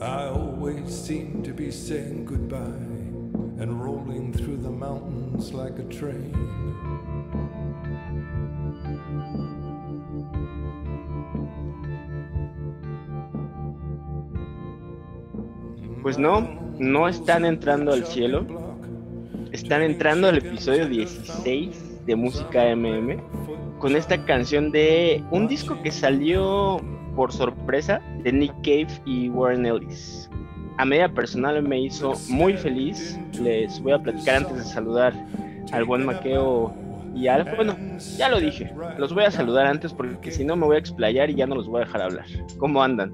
I always seem to be saying goodbye and rolling through the mountains like a train. Pues no, no están entrando al cielo. Están entrando al episodio 16 de Música MM con esta canción de un disco que salió por sorpresa de Nick Cave y Warren Ellis. A media personal me hizo muy feliz. Les voy a platicar antes de saludar al buen Maqueo y al. Bueno, ya lo dije. Los voy a saludar antes porque si no me voy a explayar y ya no los voy a dejar hablar. ¿Cómo andan?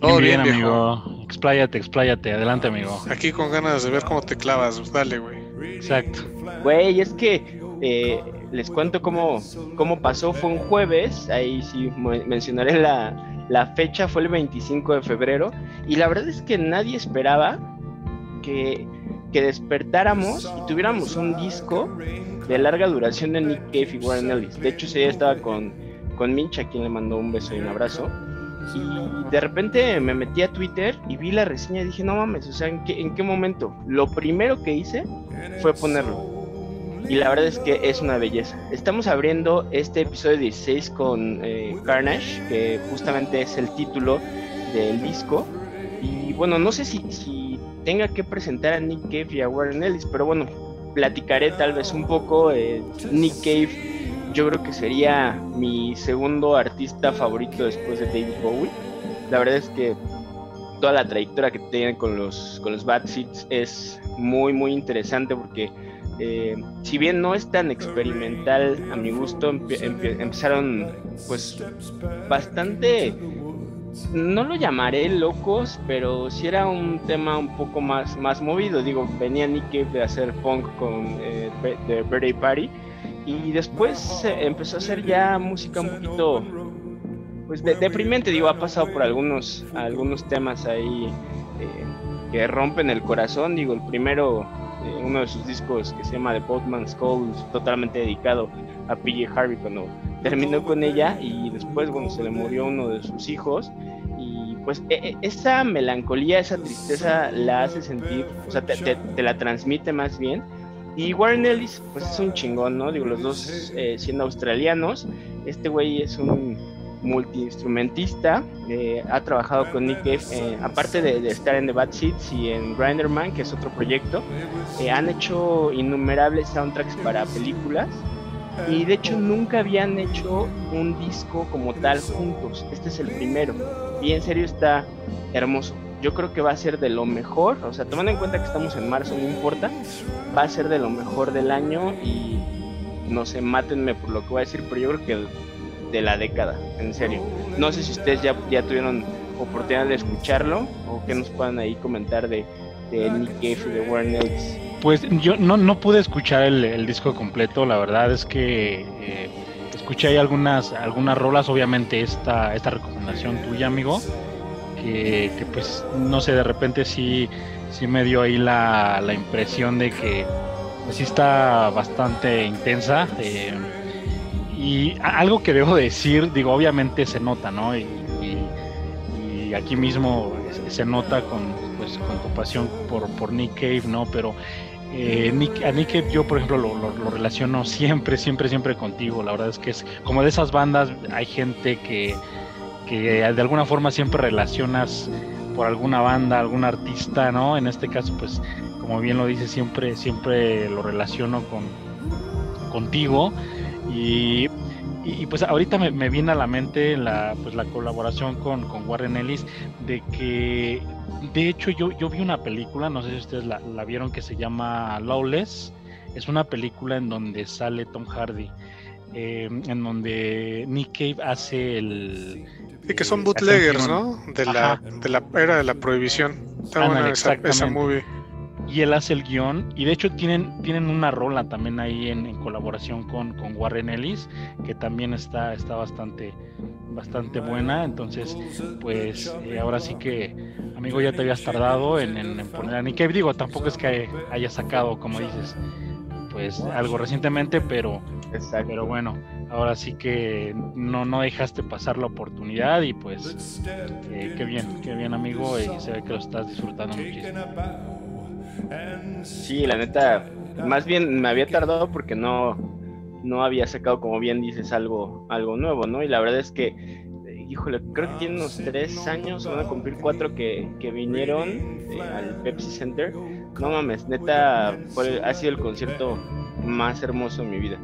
Todo bien, amigo. Expláyate, expláyate. Adelante, amigo. Aquí con ganas de ver cómo te clavas. Dale, güey. Exacto. Güey, es que eh, les cuento cómo, cómo pasó. Fue un jueves, ahí sí me- mencionaré la, la fecha, fue el 25 de febrero. Y la verdad es que nadie esperaba que, que despertáramos y tuviéramos un disco de larga duración de Nick Cave y Warren Ellis. De hecho, ese día estaba con, con Mitch, a quien le mandó un beso y un abrazo. Y de repente me metí a Twitter y vi la reseña y dije, no mames, o sea, ¿en qué, en qué momento? Lo primero que hice fue ponerlo. Y la verdad es que es una belleza. Estamos abriendo este episodio 16 con eh, Carnage, que justamente es el título del disco. Y bueno, no sé si, si tenga que presentar a Nick Cave y a Warren Ellis, pero bueno, platicaré tal vez un poco. Eh, Nick Cave yo creo que sería mi segundo artista favorito después de David Bowie. La verdad es que toda la trayectoria que tiene con los, con los Bad Seeds es muy, muy interesante porque eh, si bien no es tan experimental a mi gusto, empe- empe- empezaron pues bastante, no lo llamaré locos, pero sí era un tema un poco más, más movido. Digo, venía Nick Cave de hacer punk con eh, The Birthday Party y después eh, empezó a hacer ya música un poquito pues de- deprimente, digo, ha pasado por algunos, algunos temas ahí eh, que rompen el corazón, digo, el primero, eh, uno de sus discos que se llama The Boatman's Call, totalmente dedicado a PJ Harvey cuando terminó con ella y después, bueno, se le murió uno de sus hijos y pues e- e- esa melancolía, esa tristeza la hace sentir, o sea, te, te- te la transmite más bien. Y Warren Ellis, pues es un chingón, ¿no? Digo, los dos eh, siendo australianos, este güey es un multiinstrumentista, eh, ha trabajado con Nick Cave, eh, aparte de, estar en The Bad Seeds y en Grinderman, que es otro proyecto, eh, han hecho innumerables soundtracks para películas y de hecho nunca habían hecho un disco como tal juntos, este es el primero y en serio está hermoso. Yo creo que va a ser de lo mejor, o sea, tomando en cuenta que estamos en marzo, no importa, va a ser de lo mejor del año y no sé, mátenme por lo que voy a decir, pero yo creo que de la década, en serio. No sé si ustedes ya, ya tuvieron oportunidad de escucharlo o que nos puedan ahí comentar de, de Nick Cave de Warren Ellis. Pues yo no, no pude escuchar el, el disco completo, la verdad es que eh, escuché ahí algunas, algunas rolas, obviamente esta, esta recomendación tuya, amigo, que, que, pues no sé, de repente sí, sí me dio ahí la, la impresión de que pues, sí está bastante intensa. eh, y algo que debo decir, digo, obviamente se nota, ¿no? Y, aquí mismo se- nota con, pues, con tu pasión por, por Nick Cave, ¿no? Pero eh, Nick, a Nick Cave yo, por ejemplo, lo, lo- lo relaciono siempre, siempre, siempre contigo. La verdad es que es como de esas bandas, hay gente que, que de alguna forma siempre relacionas por alguna banda, algún artista, ¿no? En este caso, pues, como bien lo dice, siempre, siempre lo relaciono con contigo. Y, y, pues ahorita me, me viene a la mente la, pues, la colaboración con, con Warren Ellis, de que de hecho yo, yo vi una película, no sé si ustedes la, la vieron, que se llama Lawless. Es una película en donde sale Tom Hardy, eh, en donde Nick Cave hace el... Sí, que son bootleggers, ¿no? De la, de la era de la prohibición. Está buena esa, esa movie. Y él hace el guion y de hecho tienen, tienen una rola también ahí en, en colaboración con, con Warren Ellis que también está, está bastante, bastante buena entonces pues eh, ahora sí que amigo ya te habías tardado en, en- en poner a Nick digo tampoco es que haya sacado como dices pues algo recientemente pero Exacto. pero bueno ahora sí que no, no dejaste pasar la oportunidad y pues eh, qué bien, qué bien amigo y se ve que lo estás disfrutando muchísimo. Sí, la neta, más bien me había tardado porque no, no había sacado, como bien dices, algo, algo nuevo, ¿no? Y la verdad es que, híjole, creo que tiene unos tres años, van a cumplir cuatro que, vinieron eh, al Pepsi Center. No mames, neta, fue, ha sido el concierto más hermoso de mi vida.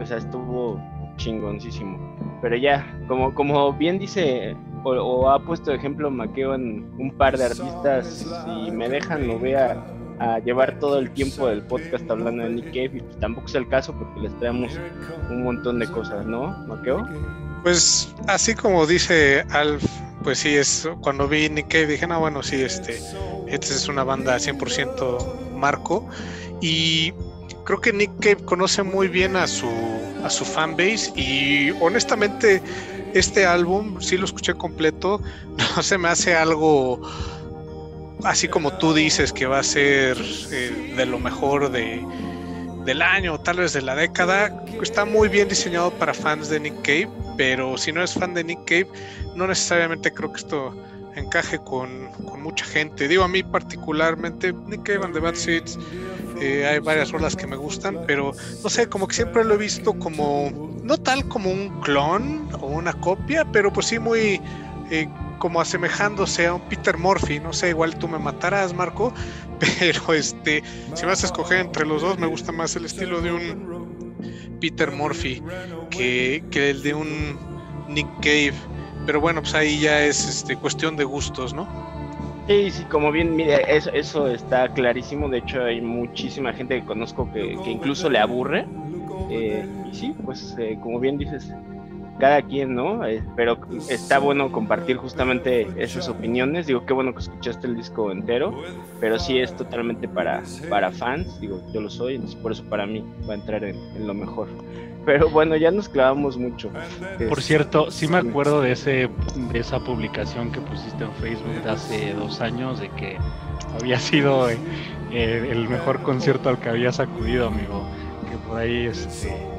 O sea, estuvo chingoncísimo. Pero ya, como, como bien dice o, ha puesto ejemplo Maqueo en un par de artistas, si me dejan lo vea llevar todo el tiempo del podcast hablando de Nick Cave y pues tampoco es el caso porque les traemos un montón de cosas, ¿no, Maqueo? Pues así como dice Alf, pues sí, es cuando vi Nick Cave dije, no, bueno, sí, este, esta es una banda 100% Marco y creo que Nick Cave conoce muy bien a su, a su fanbase y honestamente este álbum, sí lo escuché completo, no se me hace algo así como tú dices que va a ser eh, de lo mejor de, del año, tal vez de la década, está muy bien diseñado para fans de Nick Cave, pero si no eres fan de Nick Cave, no necesariamente creo que esto encaje con, con mucha gente. Digo, a mí particularmente, Nick Cave and the Bad Seeds, eh, hay varias rolas que me gustan, pero no sé, como que siempre lo he visto como, no tal como un clon o una copia, pero pues sí muy... Eh, como asemejándose a un Peter Murphy, no sé, igual tú me matarás, Marco, pero este, si vas a escoger entre los dos, me gusta más el estilo de un Peter Murphy que, que el de un Nick Cave, pero bueno, pues ahí ya es este, cuestión de gustos, ¿no? Sí, sí, como bien, mira, eso, está clarísimo. De hecho, hay muchísima gente que conozco que, que incluso le aburre. Eh, y sí, pues eh, como bien dices, cada quien, ¿no? Eh, pero está bueno compartir justamente esas opiniones. Digo, qué bueno que escuchaste el disco entero, pero sí es totalmente para, para fans. Digo, yo lo soy, entonces por eso para mí va a entrar en, en lo mejor. Pero bueno, ya nos clavamos mucho. Por cierto, sí me acuerdo de ese de esa publicación que pusiste en Facebook de hace dos años de que había sido eh, el mejor concierto al que habías acudido, amigo. Que por ahí este,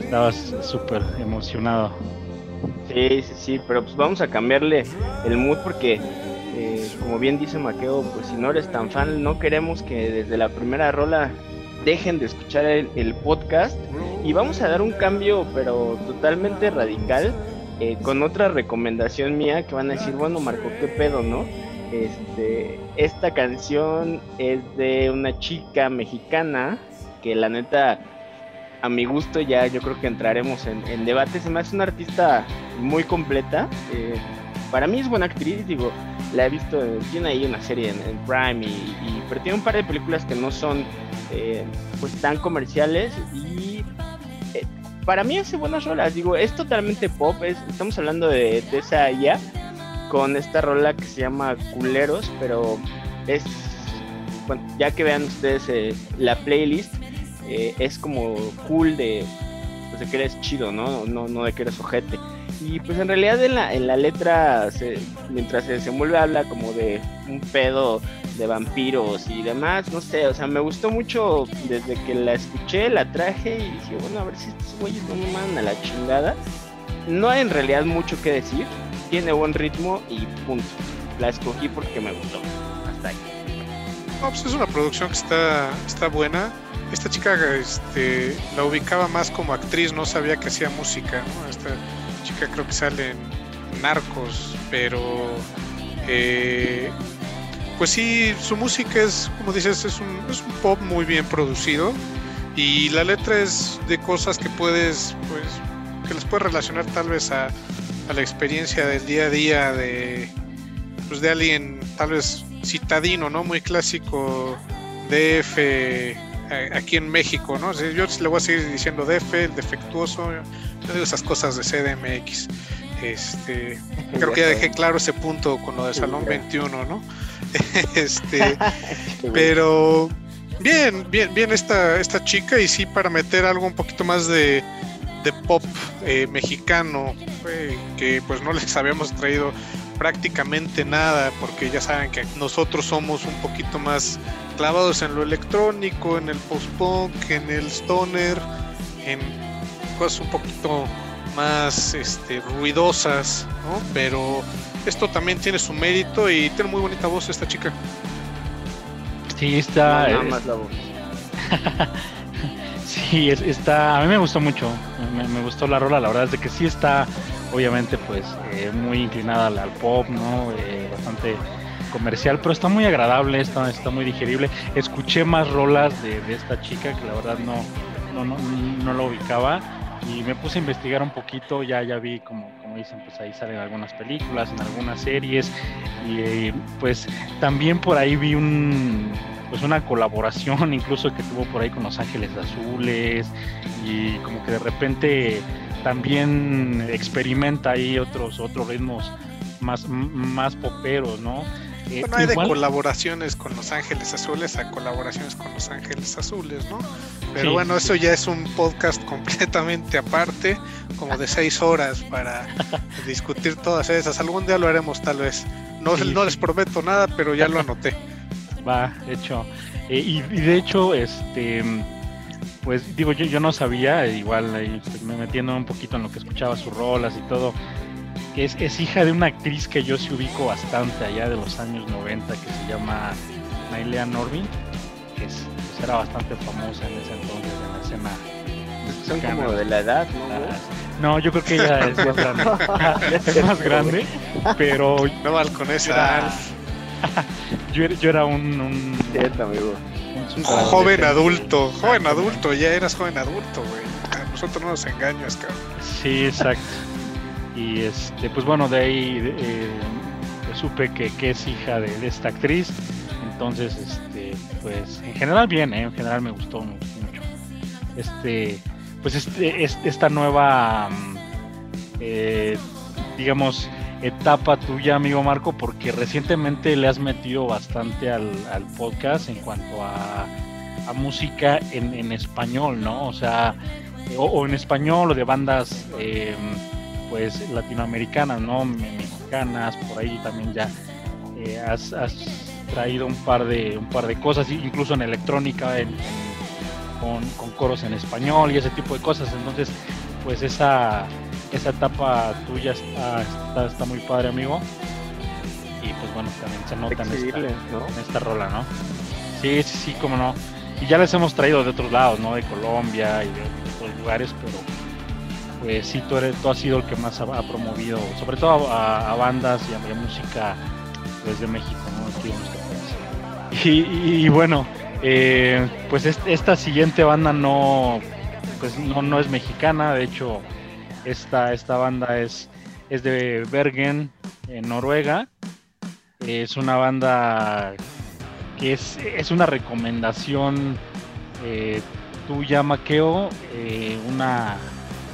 estabas súper emocionado. Sí, sí, sí, pero pues vamos a cambiarle el mood porque, eh, como bien dice Maqueo, pues si no eres tan fan, no queremos que desde la primera rola dejen de escuchar el, el podcast y vamos a dar un cambio, pero totalmente radical, eh, con otra recomendación mía que van a decir, bueno, Marco, ¿qué pedo, no? Este, esta canción es de una chica mexicana que la neta a mi gusto ya yo creo que entraremos en, en debate. Se me una artista muy completa. eh, para mí es buena actriz, digo, la he visto, tiene ahí una serie en, Prime, y, pero tiene un par de películas que no son eh, pues tan comerciales y eh, para mí hace buenas rolas. Digo, es totalmente pop, es- estamos hablando de, de esa IA con esta rola que se llama Culeros, pero es, ya que vean ustedes la playlist, eh, es como cool de, pues, de que eres chido, ¿no? ¿no? No de que eres ojete. Y pues en realidad en la, en la letra, se- mientras se desenvuelve, habla como de un pedo de vampiros y demás, no sé, o sea, me gustó mucho desde que la escuché, la traje y dije, bueno, a ver si estos güeyes no me mandan a la chingada. No hay en realidad mucho que decir, tiene buen ritmo y punto. La escogí porque me gustó. Hasta ahí. No, pues es una producción que está, está buena. Esta chica este, la ubicaba más como actriz, no sabía que hacía música. ¿no? Esta chica creo que sale en Narcos, pero eh, pues sí, su música es, como dices, es un, es un pop muy bien producido y la letra es de cosas que puedes, pues, que las puedes relacionar tal vez a, a la experiencia del día a día de, pues, de alguien tal vez citadino, ¿no? Muy clásico DF aquí en México, ¿no? Yo le voy a seguir diciendo DF, el defectuoso, yo digo esas cosas de CDMX. Este, creo que ya dejé claro ese punto con lo de Salón 21, ¿no? este, pero bien, bien, bien esta, esta chica y sí para meter algo un poquito más de, de pop eh, mexicano, eh, que pues no les habíamos traído prácticamente nada, porque ya saben que nosotros somos un poquito más clavados en lo electrónico, en el post-punk, en el stoner, en cosas un poquito más este, ruidosas, ¿no? Pero esto también tiene su mérito y tiene muy bonita voz esta chica. Sí, está. No, nada es- más la voz. Sí, es- está, a mí me gustó mucho, me, me gustó la rola, la verdad es de que sí está, obviamente, pues, eh, muy inclinada al, pop, ¿no? Eh, bastante comercial, pero está muy agradable, está, está muy digerible. Escuché más rolas de, de esta chica que la verdad no, no, no, no lo ubicaba y me puse a investigar un poquito, ya, ya vi como, como dicen, pues ahí salen algunas películas, en algunas series y eh, pues también por ahí vi un pues una colaboración incluso que tuvo por ahí con Los Ángeles Azules y como que de repente también experimenta ahí otros otros ritmos más más poperos, ¿no? Eh, Bueno, hay de colaboraciones con Los Ángeles Azules a colaboraciones con Los Ángeles Azules, ¿no? Pero Sí, bueno, sí, eso ya es un podcast completamente aparte, como de seis horas para discutir todas esas. Algún día lo haremos tal vez. No, Sí, no les prometo nada, pero ya lo anoté. Va, hecho. Eh, y, y de hecho, este, pues digo, yo, yo no sabía, igual ahí, me metiendo un poquito en lo que escuchaba sus rolas y todo, que es, es hija de una actriz que yo sí ubico bastante allá de los años 90, que se llama Nailea Norvin, que es, pues, era bastante famosa en ese entonces en la escena. Son mexicana. como de la edad, ¿no? Ah, No, yo creo que ella es más grande, es más grande, pero No balconesa, Era- Alf. yo, era- yo era un, un, Cierto, amigo. Joven adulto, joven adulto, ya eras joven adulto, güey. A nosotros no nos engañas, cabrón. Sí, exacto. Y este, pues bueno, de ahí eh, supe que, que es hija de, de esta actriz. Entonces, este, pues en general bien, ¿eh? en general me gustó, me gustó mucho. Este, pues este, es- esta nueva, mm, eh, digamos, etapa tuya, amigo Marco, porque recientemente le has metido bastante al, al podcast en cuanto a, a música en, en español, ¿no? O sea, o, en español o de bandas eh, pues latinoamericanas, ¿no? Me- Mexicanas, por ahí también ya eh, has, has traído un par de un par de cosas, incluso en electrónica, en- en- con, con coros en español y ese tipo de cosas. Entonces, pues esa esa etapa tuya está, está, está muy padre, amigo. Y pues bueno, también se nota en esta, en esta rola, ¿no? Sí, sí, sí, cómo no. Y ya les hemos traído de otros lados, ¿no? De Colombia y de otros lugares, pero pues sí, tú, eres, tú has sido el que más ha, ha promovido, sobre todo a, a bandas y a, música desde México, ¿no? Aquí en nuestro país. Y, y- y bueno, eh, pues est- esta siguiente banda no, pues no, no es mexicana, de hecho, esta, esta banda es, es de Bergen, en Noruega. Es una banda que es, es una recomendación eh, tuya, Maqueo, eh, una,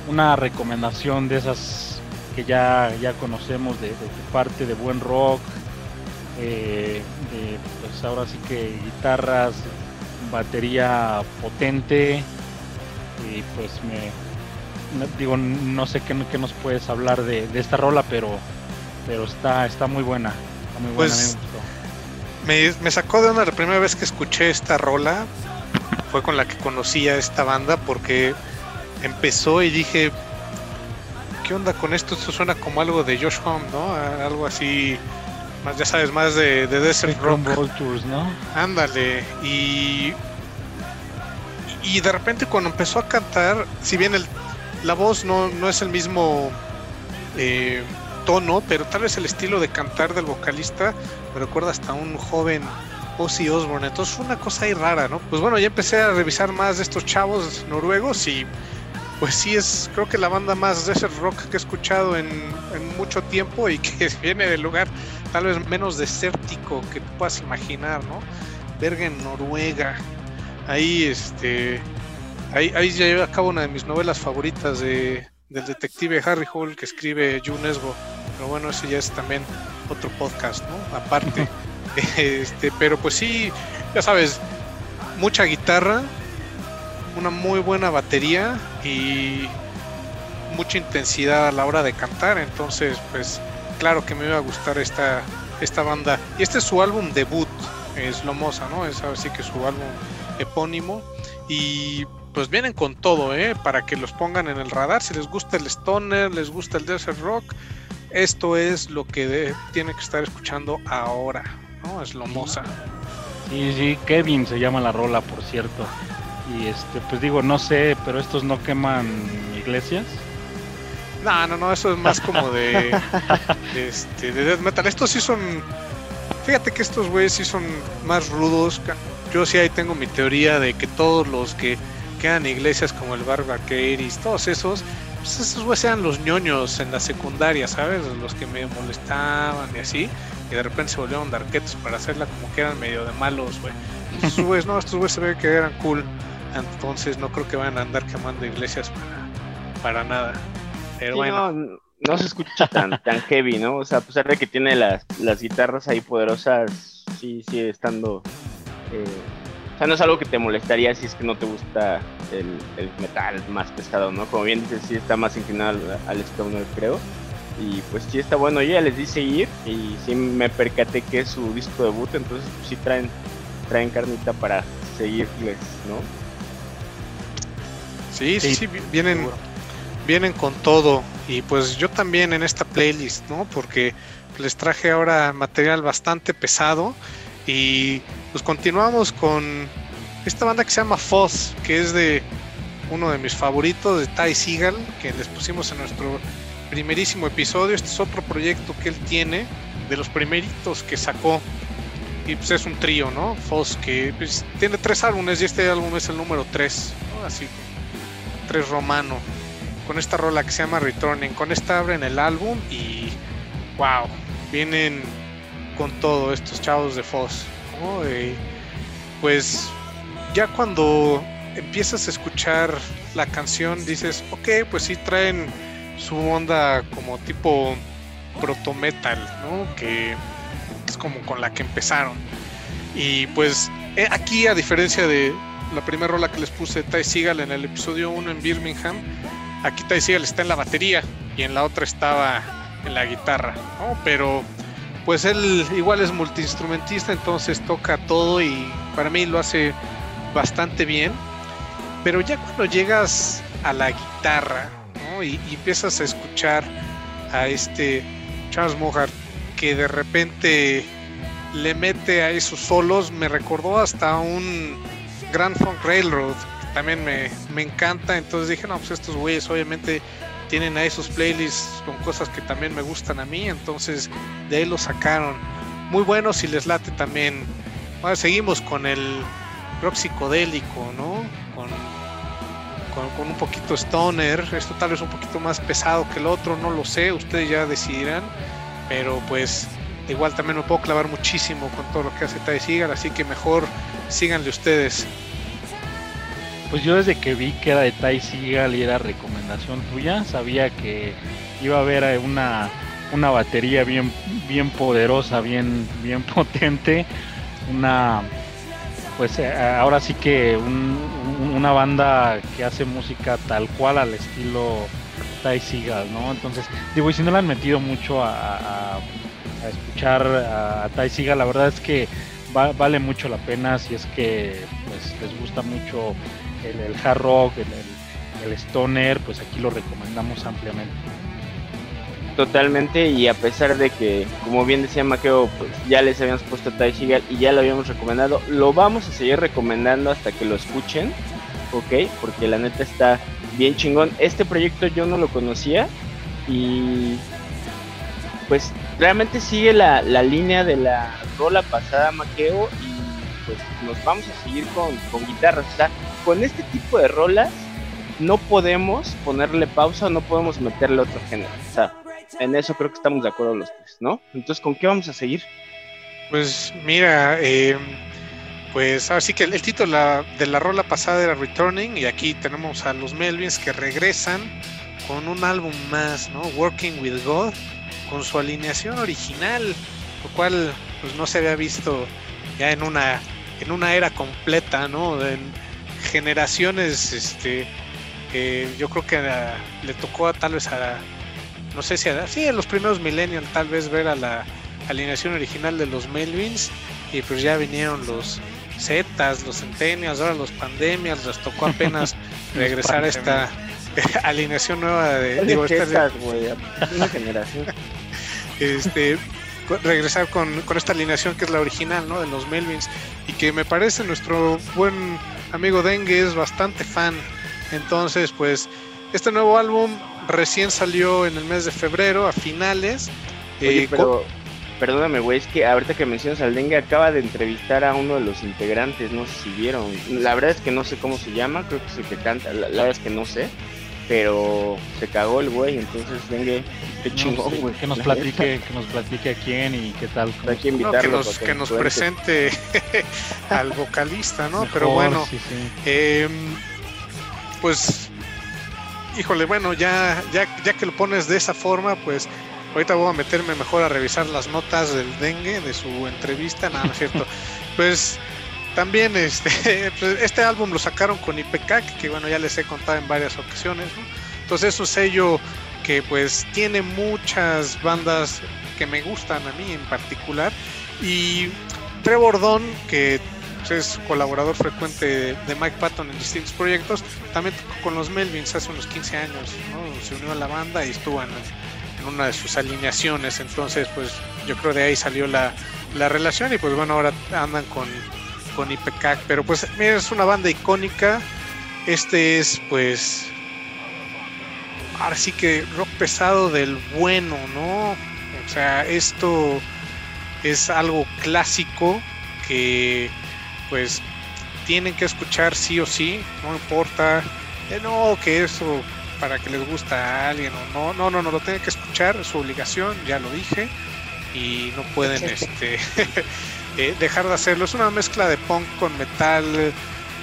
una recomendación de esas que ya, ya conocemos de, tu parte de buen rock, eh, de, pues ahora sí que guitarras, batería potente, y pues me digo no sé qué, qué nos puedes hablar de, de esta rola, pero pero está está muy buena, está muy buena, Pues, me. Me, sacó de una la primera vez que escuché esta rola. Fue con la que conocí a esta banda porque empezó y dije, ¿qué onda con esto? Esto suena como algo de Josh Home, ¿no? Algo así, más ya sabes, más de, de Desert Rock. Vultures, ¿no? Ándale, y, y de repente cuando empezó a cantar, si bien el, la voz no, no es el mismo eh, tono, pero tal vez el estilo de cantar del vocalista me recuerda hasta un joven Ozzy Osbourne, entonces fue una cosa ahí rara, ¿no? Pues bueno, ya empecé a revisar más de estos chavos noruegos y pues sí es creo que la banda más desert rock que he escuchado en, mucho tiempo y que viene del lugar tal vez menos desértico que puedas imaginar, ¿no? Bergen, Noruega. Ahí, este, ahí, ahí ya llevé a cabo una de mis novelas favoritas de, del detective Harry Hole que escribe June Nesbo. Pero bueno, ese ya es también otro podcast, ¿no? Aparte. este, pero pues sí, ya sabes, mucha guitarra, una muy buena batería y mucha intensidad a la hora de cantar. Entonces, pues claro que me iba a gustar esta, esta banda. Y este es su álbum debut, es Lomosa, ¿no? Es así que su álbum epónimo. Y pues vienen con todo, ¿eh? Para que los pongan en el radar. Si les gusta el Stoner, les gusta el Desert Rock, esto es lo que tiene que estar escuchando ahora, ¿no? Es Lomosa. Sí, sí, Kevin se llama la rola, por cierto. Y este, pues digo, no sé, pero estos no queman iglesias. No, no, no, eso es más como de, este, de death metal. Estos sí son, fíjate que estos güeyes sí son más rudos. Yo sí ahí tengo mi teoría de que todos los que quedan iglesias como el Barbaqueiris, todos esos, pues esos güeyes eran los ñoños en la secundaria, ¿sabes? Los que me molestaban y así. Y de repente se volvieron darquetos para hacerla como que eran medio de malos, güey. Estos güeyes, no, estos güeyes se ve que eran cool. Entonces no creo que vayan a andar quemando iglesias para, para nada. Pero bueno. No, se escucha tan, tan heavy, ¿no? O sea, a pesar de que tiene las, las guitarras ahí poderosas, sí sigue estando. Eh, o sea, no es algo que te molestaría si es que no te gusta el, el metal más pesado, ¿no? Como bien dices, sí está más inclinado al, stoner, creo. Y pues sí está bueno, yo ya les di seguir y sí me percaté que es su disco debut, entonces pues, sí traen, traen carnita para seguirles, ¿no? Sí, sí, sí, vienen, vienen con todo. Y pues yo también en esta playlist, ¿no? Porque les traje ahora material bastante pesado. Y pues continuamos con esta banda que se llama Foz, que es de uno de mis favoritos, de Ty Seagal, que les pusimos en nuestro primerísimo episodio. Este es otro proyecto que él tiene, de los primeritos que sacó. Y pues es un trío, ¿no? Foz, que pues, tiene tres álbumes y este álbum es el número tres. Así 3 romano con esta rola que se llama Returning. Con esta abren el álbum y wow, vienen con todo estos chavos de Foz. Pues ya cuando empiezas a escuchar la canción dices, ok, pues sí traen su onda como tipo proto metal, ¿no? Que es como con la que empezaron. Y pues eh, aquí a diferencia de, la primera rola que les puse, Ty Seagal, en el episodio 1 en Birmingham. Aquí Ty Seagal está en la batería y en la otra estaba en la guitarra, Pero pues él igual es multiinstrumentista, entonces toca todo y para mí lo hace bastante bien. Pero ya cuando llegas a la guitarra y, empiezas a escuchar a este Charles Mohart que de repente le mete a esos solos, me recordó hasta un Grand Funk Railroad, también me, encanta. Entonces dije, no, pues estos güeyes obviamente tienen ahí sus playlists con cosas que también me gustan a mí. Entonces de ahí lo sacaron. Muy bueno si les late también. Ahora seguimos con el rock psicodélico, ¿no? Con, con, un poquito stoner. Esto tal vez un poquito más pesado que el otro, no lo sé. Ustedes ya decidirán. Pero pues igual también me puedo clavar muchísimo con todo lo que hace Ty Seagal, así que mejor síganle ustedes. Pues yo desde que vi que era de Ty Seagal y era recomendación tuya, sabía que iba a haber una, una batería bien, bien poderosa, bien, bien potente, una pues eh, ahora sí que una banda que hace música tal cual al estilo Ty Seagal, ¿no? Entonces, digo, y si no le han metido mucho a, escuchar a Ty Seagal, la verdad es que vale mucho la pena si es que pues, les gusta mucho el, hard rock, el, stoner, pues aquí lo recomendamos ampliamente. Totalmente, y a pesar de que, como bien decía Maqueo, pues ya les habíamos puesto Ty Seagal y ya lo habíamos recomendado, lo vamos a seguir recomendando hasta que lo escuchen, ¿ok? Porque la neta está bien chingón. Este proyecto yo no lo conocía y pues realmente sigue la, la línea de la rola pasada Maqueo y pues nos vamos a seguir con, con guitarras. O con este tipo de rolas no podemos ponerle pausa, no podemos meterle otro género. O sea, en eso creo que estamos de acuerdo los tres, ¿no? Entonces, ¿con qué vamos a seguir? Pues mira, eh, pues así que el, título de la rola pasada era Returning y aquí tenemos a los Melvins que regresan con un álbum más, ¿no? Working with God, con su alineación original, lo cual pues no se había visto ya en una en una era completa, ¿no? Generaciones, este, yo creo que le tocó a, tal vez a, no sé si a, sí, los primeros millennials tal vez ver a la alineación original de los Melvins y pues ya vinieron los, Zetas, los Centennials, ahora los Pandemias, les tocó apenas regresar a esta alineación nueva de digo, esta, una generación. este regresar con, con, esta alineación que es la original, ¿no? De los Melvins y que me parece nuestro buen amigo Dengue es bastante fan. Entonces, pues este nuevo álbum recién salió en el mes de febrero, a finales. eh, pero perdóname, güey, es que ahorita que mencionas al dengue, acaba de entrevistar a uno de los integrantes, no sé si vieron. La verdad es que no sé cómo se llama, creo que es el que canta, la, verdad es que no sé, pero se cagó el güey, entonces dengue, qué chingón, güey. que nos platique, que nos platique a quién y qué tal. Hay que invitarlo. que nos, presente al vocalista, ¿no? pero bueno, Eh, pues, híjole, bueno, ya, ya, ya que lo pones de esa forma, pues Ahorita voy a meterme mejor a revisar las notas del dengue, de su entrevista, nada, no es cierto. Pues también este, pues, este álbum lo sacaron con IPCAC, que bueno, ya les he contado en varias ocasiones, Entonces es un sello que pues tiene muchas bandas que me gustan a mí en particular. Y Trevor Don, que pues, es colaborador frecuente de Mike Patton en distintos proyectos, también con los Melvins hace unos 15 años, Se unió a la banda y estuvo en una de sus alineaciones. Entonces, pues yo creo de ahí salió la, la relación y pues bueno, ahora andan con, con IPCAC. Pero pues mira, es una banda icónica. Este es pues... Ahora sí que rock pesado del bueno, ¿no? O sea, esto es algo clásico que pues tienen que escuchar sí o sí, no importa, eh, no, que eso para que les gusta a alguien o no. No, no, no, lo tienen que escuchar, es su obligación, ya lo dije, y no pueden este, eh, dejar de hacerlo. Es una mezcla de punk con metal,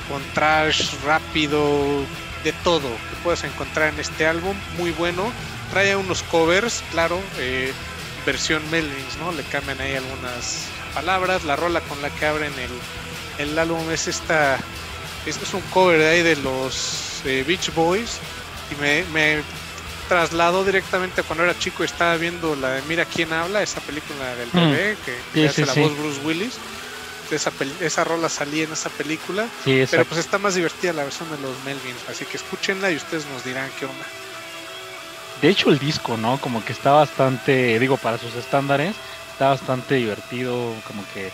con trash rápido, de todo que puedes encontrar en este álbum, muy bueno. Trae unos covers, claro, eh, versión Melvins, ¿no? Le cambian ahí algunas palabras. La rola con la que abren el, el álbum es esta. Es un cover de ahí de los eh, Beach Boys y me trasladó directamente cuando era chico y estaba viendo la de Mira quién habla, esa película del mm. bebé que, hace la voz Bruce Willis. Esa, esa rola salía en esa película, pero pues está más divertida la versión de los Melvins, así que escúchenla y ustedes nos dirán qué onda. De hecho el disco, ¿no? Como que está bastante, digo, para sus estándares, está bastante divertido, como que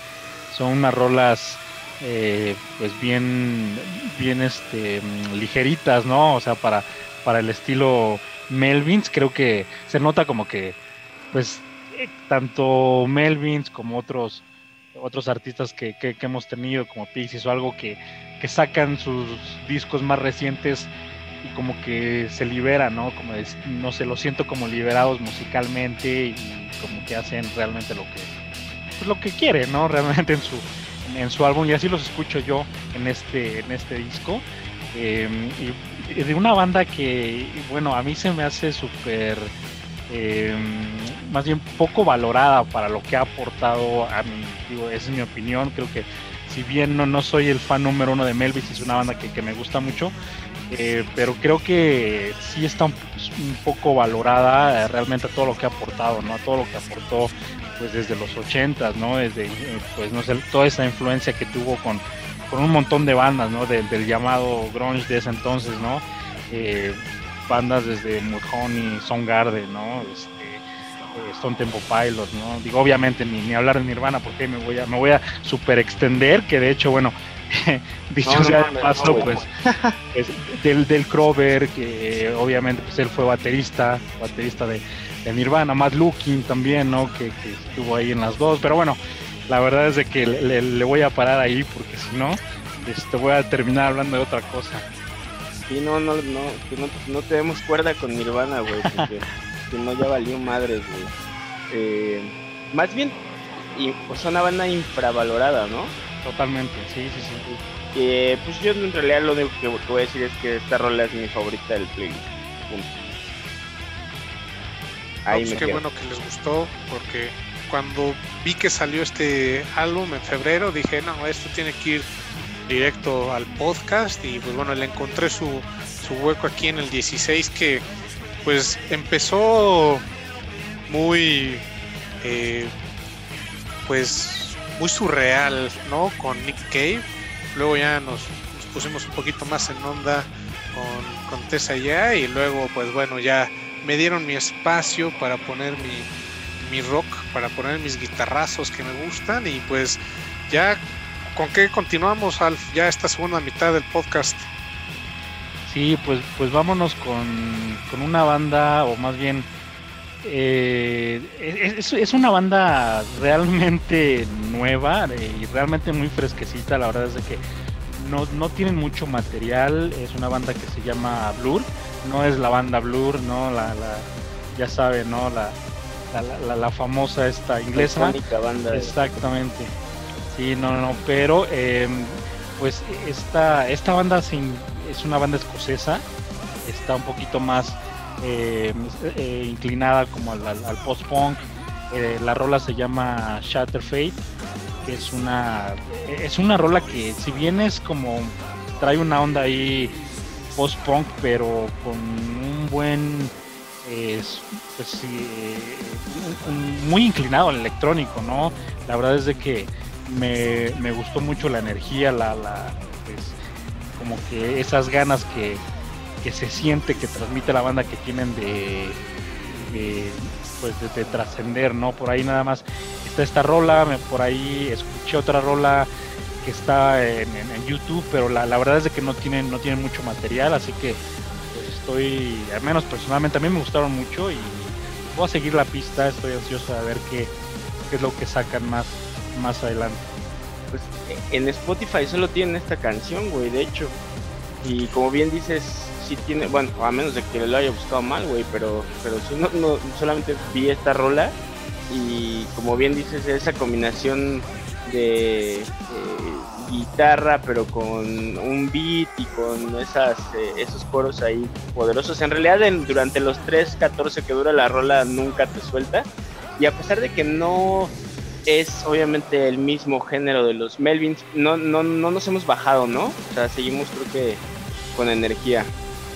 son unas rolas eh, pues bien, bien este, ligeritas, ¿no? O sea, para para el estilo Melvins, creo que se nota como que, pues, tanto Melvins como otros otros artistas que, que, hemos tenido, como Pixies o algo, que, que, sacan sus discos más recientes y como que se liberan, ¿no? Como no sé, lo siento como liberados musicalmente y como que hacen realmente lo que pues, lo que quieren, ¿no? Realmente en su en su álbum y así los escucho yo en este en este disco eh, y de una banda que, bueno, a mí se me hace súper, eh, más bien poco valorada para lo que ha aportado a mí, digo, esa es mi opinión, creo que si bien no, no soy el fan número uno de Melvis, es una banda que, que me gusta mucho, eh, pero creo que sí está un, poco valorada eh, realmente todo lo que ha aportado, ¿no? Todo lo que aportó pues desde los 80, ¿no? Desde pues no sé, toda esa influencia que tuvo con con un montón de bandas, ¿no? Del, llamado grunge de ese entonces, ¿no? Eh, bandas desde Mudhoney, Soundgarden, ¿no? Este, eh, Stone Temple Pilots, ¿no? Digo, obviamente ni, ni hablar de Nirvana porque me voy a me voy a super extender, que de hecho, bueno, dicho sea de paso, pues del, del Crover, que obviamente pues él fue baterista, baterista de, Nirvana, Matt Looking también, ¿no? Que, que estuvo ahí en las dos, pero bueno, la verdad es de que le, voy a parar ahí porque si no, este, voy a terminar hablando de otra cosa. Sí, no, no, no, que no, no tenemos cuerda con Nirvana, güey, porque si no ya valió madres, güey. Eh, más bien, y, pues una banda infravalorada, ¿no? Totalmente, sí, sí, sí. Que, pues yo en realidad lo único que voy a decir es que esta rola es mi favorita del playlist. Ahí pues qué bueno que les gustó, porque cuando vi que salió este álbum en febrero, dije, no, esto tiene que ir directo al podcast y pues bueno, le encontré su, su hueco aquí en el 16 que pues empezó muy, eh, pues muy surreal, ¿no? Con Nick Cave. Luego ya nos, pusimos un poquito más en onda con, con Tessa ya y luego pues bueno ya me dieron mi espacio para poner mi, mi rock, para poner mis guitarrazos que me gustan y pues ya con qué continuamos Alf ya esta segunda mitad del podcast. Sí, pues, pues vámonos con, con una banda, o más bien, eh, es, es, una banda realmente nueva eh, y realmente muy fresquecita. La verdad es de que no, no tienen mucho material. Es una banda que se llama Blur. No es la banda Blur, ¿no? La, la ya saben, ¿no? La, la, la, famosa esta inglesa. Banda Exactamente. Sí, no, no, pero em, pues esta, esta banda sin, es una banda escocesa, está un poquito más eh, eh, inclinada como al, post-punk. Eh, la rola se llama Shatter Fate, que es una, es una rola que si bien es como trae una onda ahí post-punk, pero con un buen pues, muy inclinado al electrónico, ¿no? La verdad es de que me, me gustó mucho la energía, la, la pues, como que esas ganas que, se siente que transmite la banda que tienen de, pues de, trascender, ¿no? Por ahí nada más está esta rola, por ahí escuché otra rola que está en, YouTube, pero la, verdad es de que no tienen, no tienen mucho material, así que estoy, al menos personalmente a mí me gustaron mucho y voy a seguir la pista, estoy ansioso de ver qué, qué es lo que sacan más, más adelante pues en Spotify solo tienen esta canción, güey, de hecho. Y como bien dices, sí tiene, bueno, a menos de que lo haya buscado mal, güey, pero, pero sí, solamente vi esta rola y como bien dices, esa combinación de guitarra, pero con un beat y con esas, eh, esos coros ahí poderosos. En realidad, durante los 3.14 que dura la rola, nunca te suelta. Y a pesar de que no es obviamente el mismo género de los Melvins. No, no, no nos hemos bajado, ¿no? O sea, seguimos creo que con energía.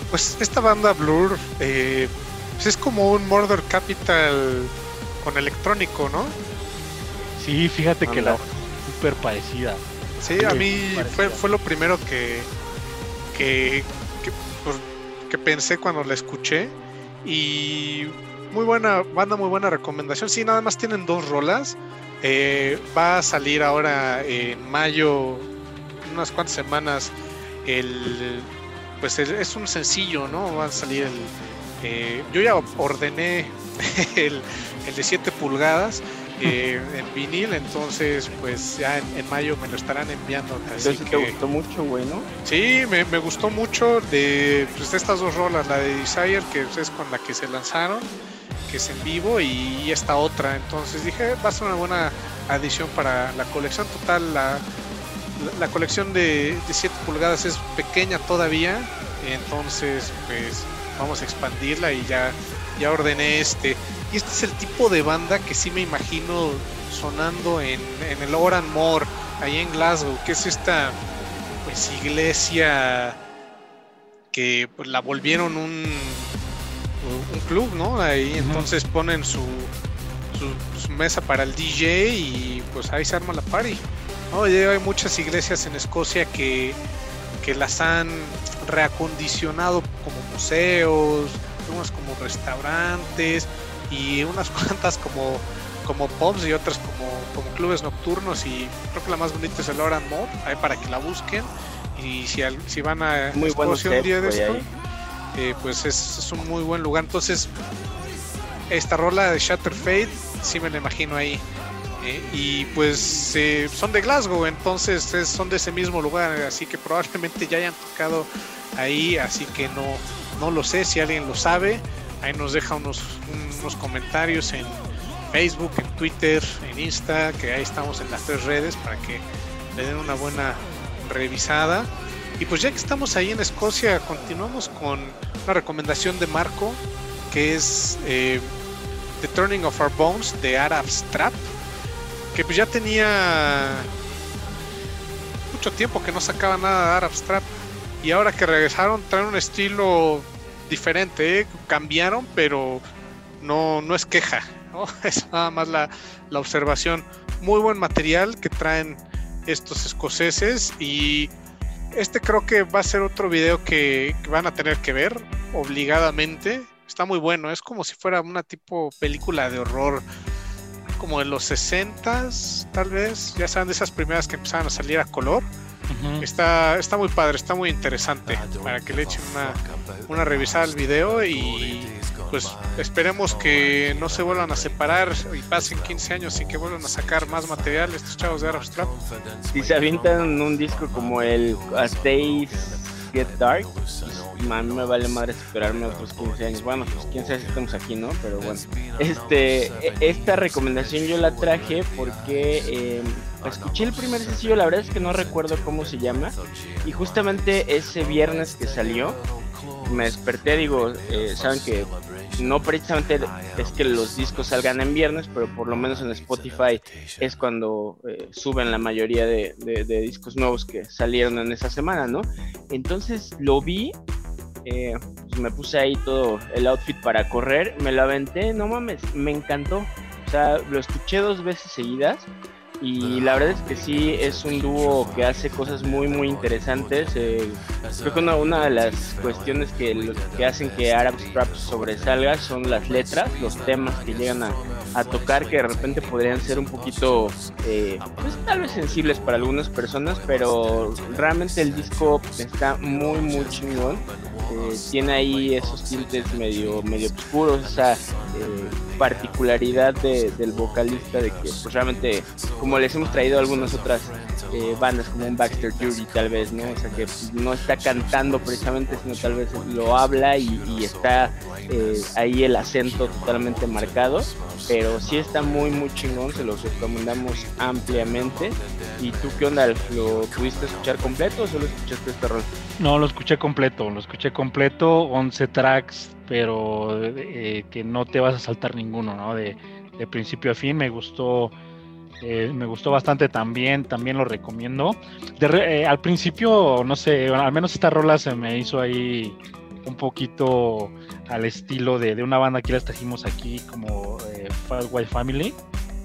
Pues esta banda Blur eh, pues es como un Murder Capital con electrónico, ¿no? Sí, fíjate que la súper parecida. Sí, a mí fue, fue lo primero que, que, que, pues, que pensé cuando la escuché. Y muy buena banda, muy buena recomendación. Sí, nada más tienen dos rolas. Eh, va a salir ahora en mayo, unas cuantas semanas, el pues es un sencillo, ¿no? Va a salir el. Eh, yo ya ordené el, de 7 pulgadas eh, en vinil, entonces pues ya en, mayo me lo estarán enviando. Así que, te gustó mucho, güey, ¿no? Sí, me, gustó mucho de, pues, de estas dos rolas, la de Desire, que es con la que se lanzaron, que es en vivo, y esta otra. Entonces dije, va a ser una buena adición para la colección total. La, la, colección de, 7 pulgadas es pequeña todavía, entonces pues vamos a expandirla y ya, ya ordené este. Y este es el tipo de banda que sí me imagino sonando en, en el Oran Moore, ahí en Glasgow, que es esta pues iglesia que pues, la volvieron un un club, ¿no? Ahí entonces ponen su, su, mesa para el DJ y pues ahí se arma la party. ¿no? hay muchas iglesias en Escocia que, que las han reacondicionado como museos, unas como restaurantes y unas cuantas como, como pubs y otras como, como clubes nocturnos y creo que la más bonita es el Oran Mob, ahí para que la busquen y si, si van a Muy Escocia un día de esto, eh, pues es, un muy buen lugar. Entonces, esta rola de Shatter Fate, sí me la imagino ahí. Eh, y pues eh, son de Glasgow, entonces son de ese mismo lugar, así que probablemente ya hayan tocado ahí, así que no, no lo sé, si alguien lo sabe, ahí nos deja unos, unos comentarios en Facebook, en Twitter, en Insta, que ahí estamos en las tres redes para que le den una buena revisada. Y pues ya que estamos ahí en Escocia, continuamos con una recomendación de Marco, que es eh, The Turning of Our Bones de Arab Strap, que pues ya tenía mucho tiempo que no sacaba nada de Arab Strap. Y ahora que regresaron, traen un estilo diferente, ¿eh? cambiaron, pero no, no es queja, es nada más la, la observación. muy buen material que traen estos escoceses y este creo que va a ser otro video que, van a tener que ver obligadamente. Está muy bueno, es como si fuera una tipo película de horror como de los 60 tal vez, ya saben de esas primeras que empezaban a salir a color. Está, está muy padre, está muy interesante para que le echen una, una revisada al video y pues esperemos que no se vuelvan a separar y pasen 15 años sin que vuelvan a sacar más material estos chavos de Arab Strap. Si se avientan un disco como el A Days Get Dark, a mí me vale madre esperarme otros 15 años. Bueno, pues quién sabe si estamos aquí, ¿no? Pero bueno, este, e, esta recomendación yo la traje porque eh, escuché el primer sencillo, la verdad es que no recuerdo cómo se llama, y justamente ese viernes que salió, me desperté, digo, eh, saben que no precisamente es que los discos salgan en viernes, pero por lo menos en Spotify es cuando eh, suben la mayoría de, discos nuevos que salieron en esa semana, ¿no? Entonces lo vi, eh, pues me puse ahí todo el outfit para correr, me lo aventé, no mames, me encantó. O sea, lo escuché dos veces seguidas y la verdad es que sí es un dúo que hace cosas muy muy interesantes. Eh, creo que una, de las cuestiones que, que hacen que Arab Strap sobresalga son las letras, los temas que llegan a, a tocar que de repente podrían ser un poquito, eh, pues tal vez sensibles para algunas personas, pero realmente el disco está muy muy chingón. Eh, tiene ahí esos tintes medio medio oscuros, esa particularidad del vocalista de que pues realmente como les hemos traído algunas otras eh, bandas como un Baxter Jury tal vez, ¿no? O sea que no está cantando precisamente, sino tal vez lo habla y, está eh, ahí el acento totalmente marcado, pero sí está muy muy chingón, se lo recomendamos ampliamente. ¿Y tú qué onda? ¿Lo pudiste escuchar completo o solo escuchaste este rol? No, lo escuché completo, lo escuché completo, 11 tracks, pero eh, que no te vas a saltar ninguno, ¿no? De, principio a fin, me gustó eh, me gustó bastante también, también lo recomiendo. Eh, al principio, no sé, al menos esta rola se me hizo ahí un poquito al estilo de, una banda que les trajimos aquí como eh, White Family.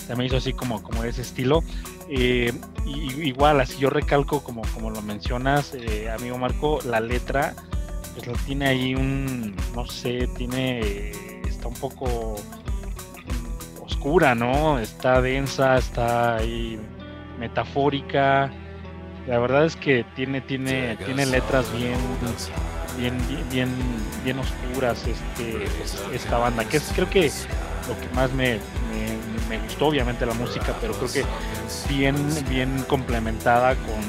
Se me hizo así como, como ese estilo. y, igual, así yo recalco, como, como lo mencionas, amigo Marco, la letra, pues tiene ahí un, no sé, tiene, está un poco oscura, ¿no? Está densa, está ahí metafórica. La verdad es que tiene, tiene, tiene letras bien, bien, bien, bien oscuras este, esta banda, que es creo que lo que más me, me, gustó, obviamente la música, pero creo que bien, bien complementada con,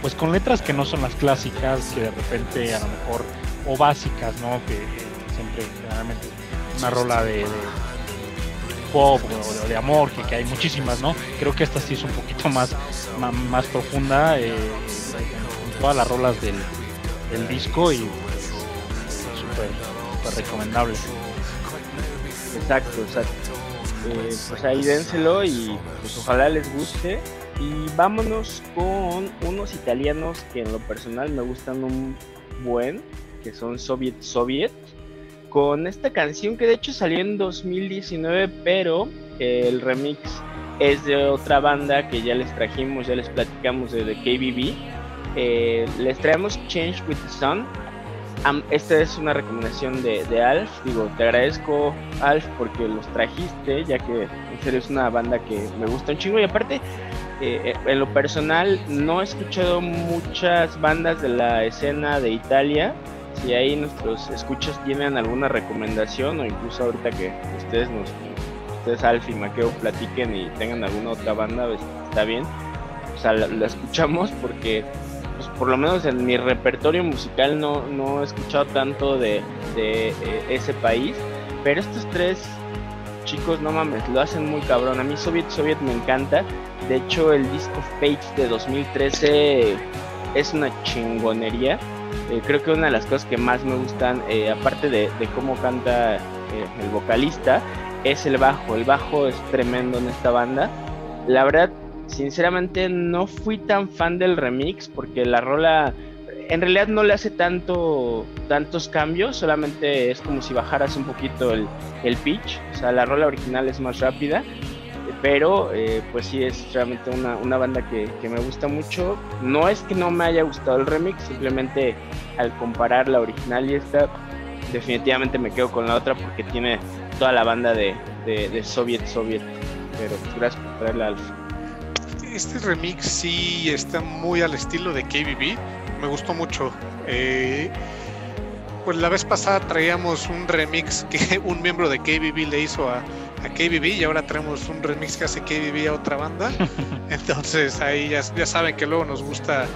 pues con letras que no son las clásicas, que de repente a lo mejor, o básicas, ¿no? Que, siempre generalmente una rola de pop o de, amor, que, hay muchísimas, ¿no? Creo que esta sí es un poquito más, más, profunda, eh, todas las rolas del, disco y súper recomendable. Exacto, exacto. Eh, pues ahí dénselo y pues ojalá les guste. Y vámonos con unos italianos que en lo personal me gustan un buen, que son Soviet Soviet con esta canción que de hecho salió en 2019, pero el remix es de otra banda que ya les trajimos, ya les platicamos de, KBB. Eh, les traemos Change with the Sun. Esta es una recomendación de, Alf. Digo, te agradezco, Alf, porque los trajiste, ya que en serio es una banda que me gusta un chingo. Y aparte, eh, eh, en lo personal, no he escuchado muchas bandas de la escena de Italia si ahí nuestros escuchas tienen alguna recomendación o incluso ahorita que ustedes nos ustedes Alf y Maqueo platiquen y tengan alguna otra banda pues, está bien o sea la, escuchamos porque pues, por lo menos en mi repertorio musical no, no he escuchado tanto de, de eh, ese país pero estos tres chicos no mames lo hacen muy cabrón a mí Soviet Soviet me encanta de hecho el disco Page de 2013 es una chingonería eh, creo que una de las cosas que más me gustan, eh, aparte de, cómo canta eh, el vocalista, es el bajo. El bajo es tremendo en esta banda. La verdad, sinceramente no fui tan fan del remix porque la rola en realidad no le hace tanto tantos cambios, solamente es como si bajaras un poquito el, el pitch. O sea, la rola original es más rápida pero eh, pues sí es realmente una, una banda que, que, me gusta mucho. No es que no me haya gustado el remix, simplemente al comparar la original y esta, definitivamente me quedo con la otra porque tiene toda la banda de, de, Soviet Soviet. Pero gracias por traerla Alfa. Este remix sí está muy al estilo de KBB, me gustó mucho. Eh, pues la vez pasada traíamos un remix que un miembro de KBB le hizo a, a KBB y ahora traemos un remix que hace KBB a otra banda. Entonces ahí ya, ya saben que luego nos gusta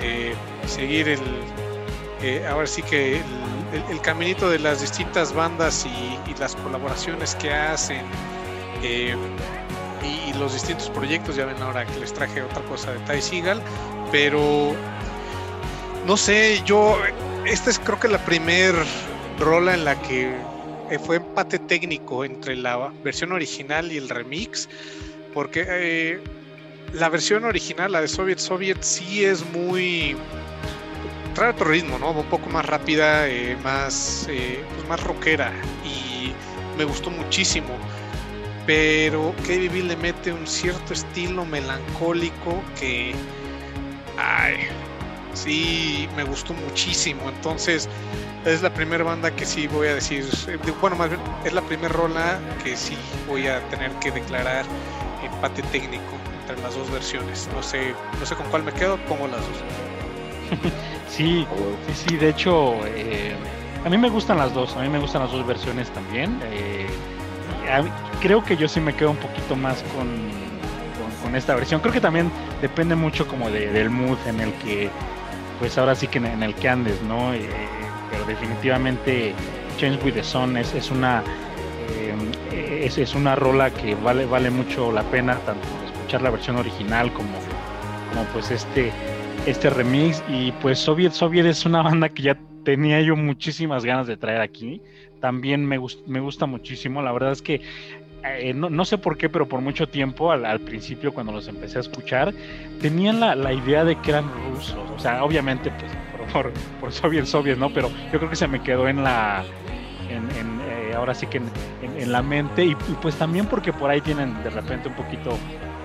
eh, seguir el, eh, ahora sí que el, caminito de las distintas bandas y, las colaboraciones que hacen eh, y, los distintos proyectos. Ya ven ahora que les traje otra cosa de Ty Seagal, pero no sé, yo, esta es creo que la primer rola en la que fue empate técnico entre la versión original y el remix, porque eh, la versión original, la de Soviet Soviet, sí es muy trae otro ritmo, ¿no? Un poco más rápida, eh, más, eh, pues más rockera y me gustó muchísimo. Pero KBB le mete un cierto estilo melancólico que, ay, sí, me gustó muchísimo. Entonces, es la primera banda que sí voy a decir, eh, bueno, más bien, es la primera rola que sí voy a tener que declarar empate técnico entre las dos versiones. No sé, no sé con cuál me quedo, pongo las dos. Sí, sí, sí, de hecho, eh, a mí me gustan las dos, a mí me gustan las dos versiones también. Eh, creo que yo sí me quedo un poquito más con, con, esta versión. Creo que también depende mucho como del mood en el que, pues ahora sí que en, el que andes, ¿no? Eh, pero definitivamente Change with the Sun es, es una... es, es, una rola que vale, vale mucho la pena tanto escuchar la versión original como, como pues este este remix y pues Soviet Soviet es una banda que ya tenía yo muchísimas ganas de traer aquí. También me, me gusta muchísimo. La verdad es que eh, no, sé por qué, pero por mucho tiempo, al, principio cuando los empecé a escuchar, tenían la, idea de que eran rusos. O sea, obviamente, pues por, por, Soviet Soviet, ¿no? Pero yo creo que se me quedó en la... En, eh, ahora sí que en, la mente y, pues también porque por ahí tienen de repente un poquito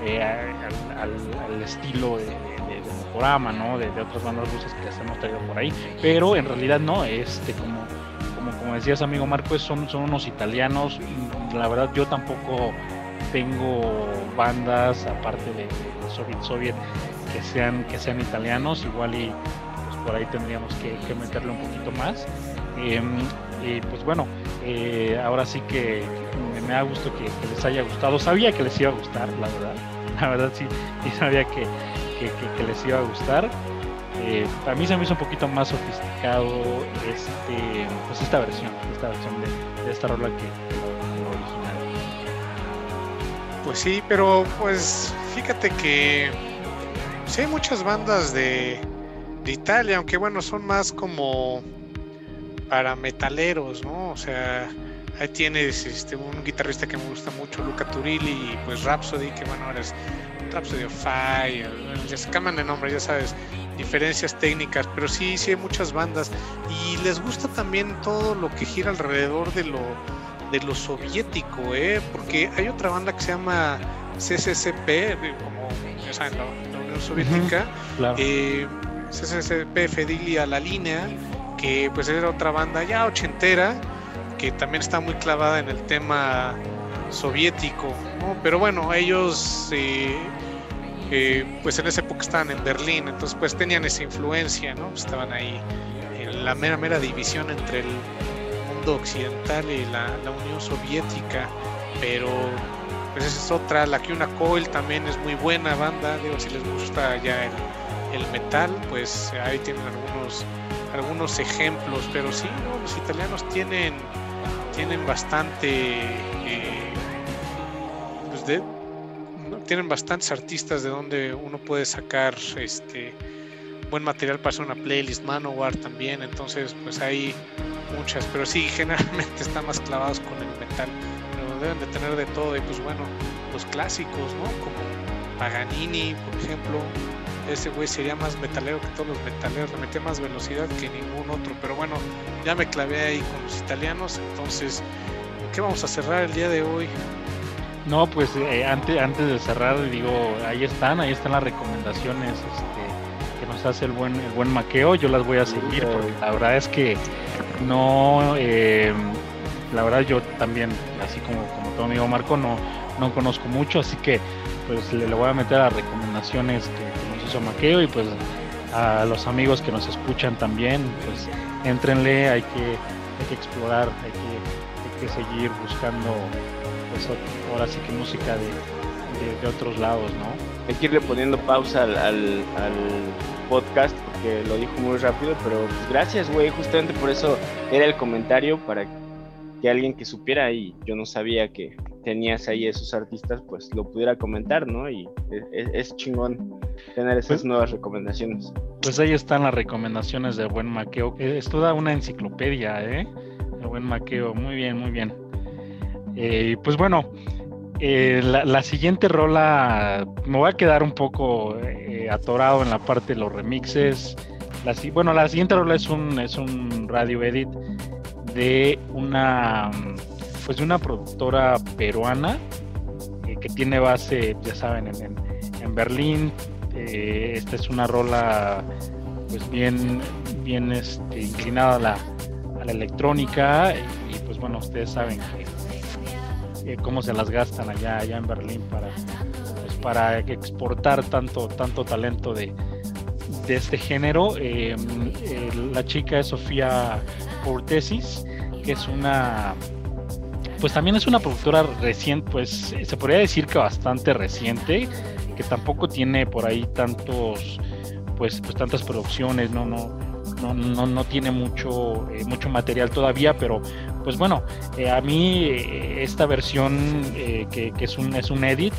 eh, al, estilo de, programa, ¿no? De, otras bandas rusas que las hemos traído por ahí, pero en realidad no, este, como, como, decías amigo Marco, son, son unos italianos, la verdad yo tampoco tengo bandas aparte de, Soviet Soviet que sean, que sean italianos, igual y pues por ahí tendríamos que, meterle un poquito más. Em, y pues bueno, eh, ahora sí que me da gusto que, les haya gustado. Sabía que les iba a gustar, la verdad. La verdad sí, sí sabía que, que, les iba a gustar. Eh, a mí se me hizo un poquito más sofisticado este, pues esta versión, esta versión de, esta rola que, original. Pues sí, pero pues fíjate que sí hay muchas bandas de, de Italia, aunque bueno, son más como para metaleros, ¿no? O sea, ahí tienes este, un guitarrista que me gusta mucho, Luca Turilli, y pues Rhapsody, que bueno, ahora es Rhapsody of Fire, ya se cambian de nombre, ya sabes, diferencias técnicas, pero sí, sí hay muchas bandas. Y les gusta también todo lo que gira alrededor de lo, de lo soviético, ¿eh? porque hay otra banda que se llama CCCP, como ya saben, la, Unión Soviética, eh, CCCP Fedilia La Línea, que pues era otra banda ya ochentera, que también está muy clavada en el tema soviético, pero bueno, ellos eh, pues en esa época estaban en Berlín, entonces pues tenían esa influencia, ¿no? Estaban ahí en la mera, mera división entre el mundo occidental y la, Unión Soviética, pero pues esa es otra, la que una Coil también es muy buena banda, digo, si les gusta ya el, metal, pues ahí tienen algunos, algunos ejemplos, pero sí, los italianos tienen, tienen bastante... Eh, tienen bastantes artistas de donde uno puede sacar este buen material para hacer una playlist, Manowar también, entonces pues hay muchas, pero sí, generalmente están más clavados con el metal, pero deben de tener de todo y pues bueno, los clásicos, ¿no? Como Paganini, por ejemplo, ese güey sería más metalero que todos los metaleros, le metía más velocidad que ningún otro, pero bueno, ya me clavé ahí con los italianos, entonces, ¿qué vamos a cerrar el día de hoy? No, pues eh, antes, antes de cerrar, digo, ahí están, ahí están las recomendaciones este, que nos hace el buen, el buen maqueo. Yo las voy a seguir porque la verdad es que no, eh, la verdad yo también, así como, como tu amigo Marco, no, no conozco mucho, así que pues le, voy a meter las recomendaciones que, nos hizo Maqueo y pues a los amigos que nos escuchan también, pues entrenle, hay que, hay que explorar, hay que, hay que seguir buscando pues ahora sí que música de, de, otros lados, ¿no? Hay que irle poniendo pausa al, al, podcast porque lo dijo muy rápido, pero pues gracias, güey, justamente por eso era el comentario para que alguien que supiera y yo no sabía que tenías ahí esos artistas, pues lo pudiera comentar, ¿no? Y es, chingón tener esas pues nuevas recomendaciones. Pues ahí están las recomendaciones de Buen Maqueo. Es toda una enciclopedia, ¿eh? El Buen Maqueo, muy bien, muy bien. Eh, pues bueno, eh, la, siguiente rola, me voy a quedar un poco eh, atorado en la parte de los remixes. La, bueno, la siguiente rola es un, es un radio edit de una, pues de una productora peruana que tiene base, ya saben, en, en, Berlín. esta es una rola pues bien, bien este, inclinada a la, a la electrónica y pues bueno, ustedes saben que cómo se las gastan allá, allá en Berlín para, pues, para exportar tanto, tanto talento de, de este género. Em, la chica es Sofía Portesis, que es una pues también es una productora reciente, pues se podría decir que bastante reciente, que tampoco tiene por ahí tantos, pues, pues tantas producciones, no, no, no, no, no tiene mucho, eh, mucho material todavía, pero pues bueno, eh, a mí eh, esta versión que, es, un, es un edit,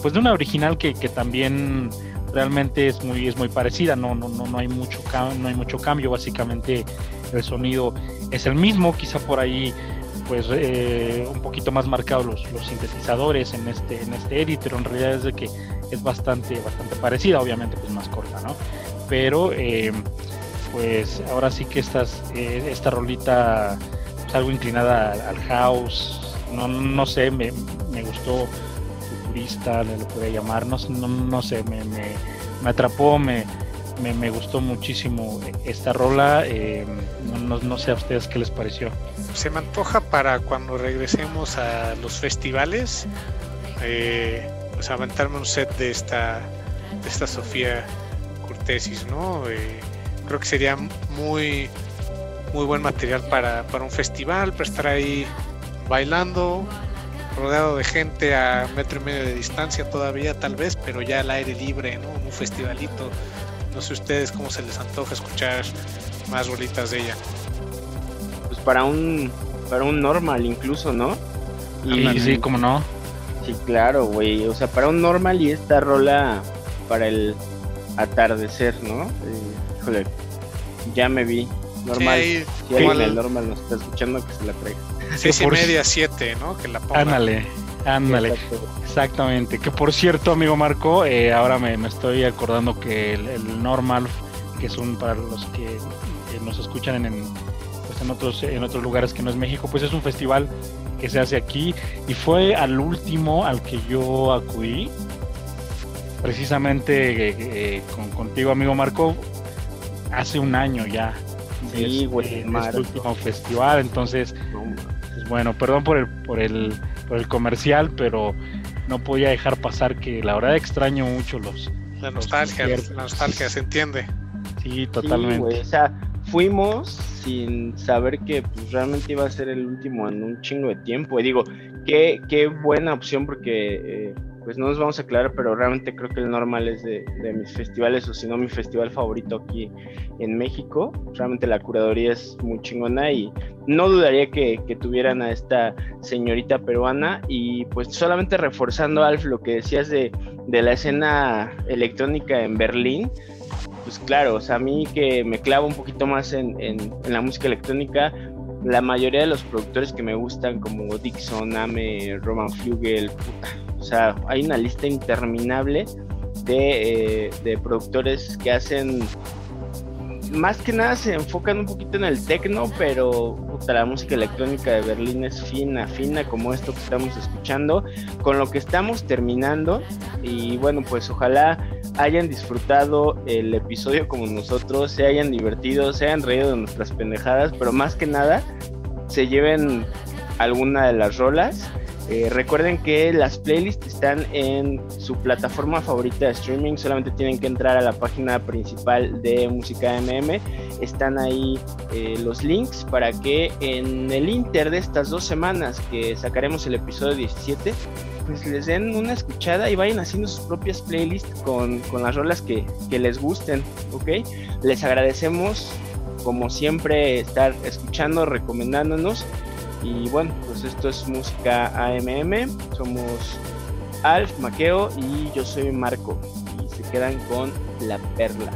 pues de una original que, también realmente es muy, es muy parecida, no, no, no, no, hay mucho no hay mucho cambio, básicamente el sonido es el mismo, quizá por ahí pues un poquito más marcados los, los, sintetizadores en este, en este edit, pero en realidad es de que es bastante, bastante parecida, obviamente pues más corta, ¿no? Pero pues ahora sí que estas, eh, esta rolita algo inclinada al, house, no, no sé, me, me, gustó futurista, le lo llamar, no, no, no sé, me, me, me atrapó, me, me, gustó muchísimo esta rola, eh, no, no, sé a ustedes qué les pareció. Se me antoja para cuando regresemos a los festivales, eh, pues aventarme un set de esta, de esta Sofía Cortesis, ¿no? Eh, creo que sería muy, muy buen material para, un festival, para estar ahí bailando, rodeado de gente a metro y medio de distancia todavía tal vez, pero ya al aire libre, ¿no? Un festivalito. No sé ustedes cómo se les antoja escuchar más bolitas de ella. Pues para un para un normal incluso, ¿no? Y sí, como no. Sí, claro, güey. O sea, para un normal y esta rola para el atardecer, ¿no? Eh, híjole, ya me vi. Normal. si alguien normal nos está escuchando, que se la traiga. Seis y media, siete, ¿no? Que la ponga. Ándale, ándale. Exactamente. Que por cierto, amigo Marco, eh, ahora me, estoy acordando que el, Normal, que es un para los que, nos escuchan en, pues en otros en otros lugares que no es México, pues es un festival que se hace aquí y fue al último al que yo acudí precisamente eh, eh, con, contigo amigo Marco hace un año ya. Sí, güey, este último festival, entonces, pues bueno, perdón por el, por el, por el comercial, pero no podía dejar pasar que la verdad extraño mucho los. La nostalgia, la nostalgia, se entiende. Sí, totalmente. o sea, fuimos sin saber que pues, realmente iba a ser el último en un chingo de tiempo. Y digo, qué, qué buena opción porque eh, pues no nos vamos a aclarar, pero realmente creo que el normal es de, mis festivales, o si no mi festival favorito aquí en México. Realmente la curaduría es muy chingona y no dudaría que, tuvieran a esta señorita peruana. Y pues solamente reforzando, Alf, lo que decías de, la escena electrónica en Berlín, pues claro, o sea, a mí que me clavo un poquito más en, en, la música electrónica, la mayoría de los productores que me gustan, como Dixon, Ame, Roman Flugel, puta, o sea, hay una lista interminable de, eh, de productores que hacen más que nada se enfocan un poquito en el techno, pero la música electrónica de Berlín es fina, fina como esto que estamos escuchando, con lo que estamos terminando. Y bueno, pues ojalá hayan disfrutado el episodio como nosotros, se hayan divertido, se hayan reído de nuestras pendejadas, pero más que nada se lleven alguna de las rolas eh, recuerden que las playlists están en su plataforma favorita de streaming, solamente tienen que entrar a la página principal de Música MM. Están ahí eh, los links para que en el inter de estas dos semanas que sacaremos el episodio 17, pues les den una escuchada y vayan haciendo sus propias playlists con, con las rolas que, que les gusten, ¿ok? Les agradecemos como siempre estar escuchando, recomendándonos y bueno, pues esto es música AMM. Somos Alf, Maqueo y yo soy Marco. Y se quedan con La Perla.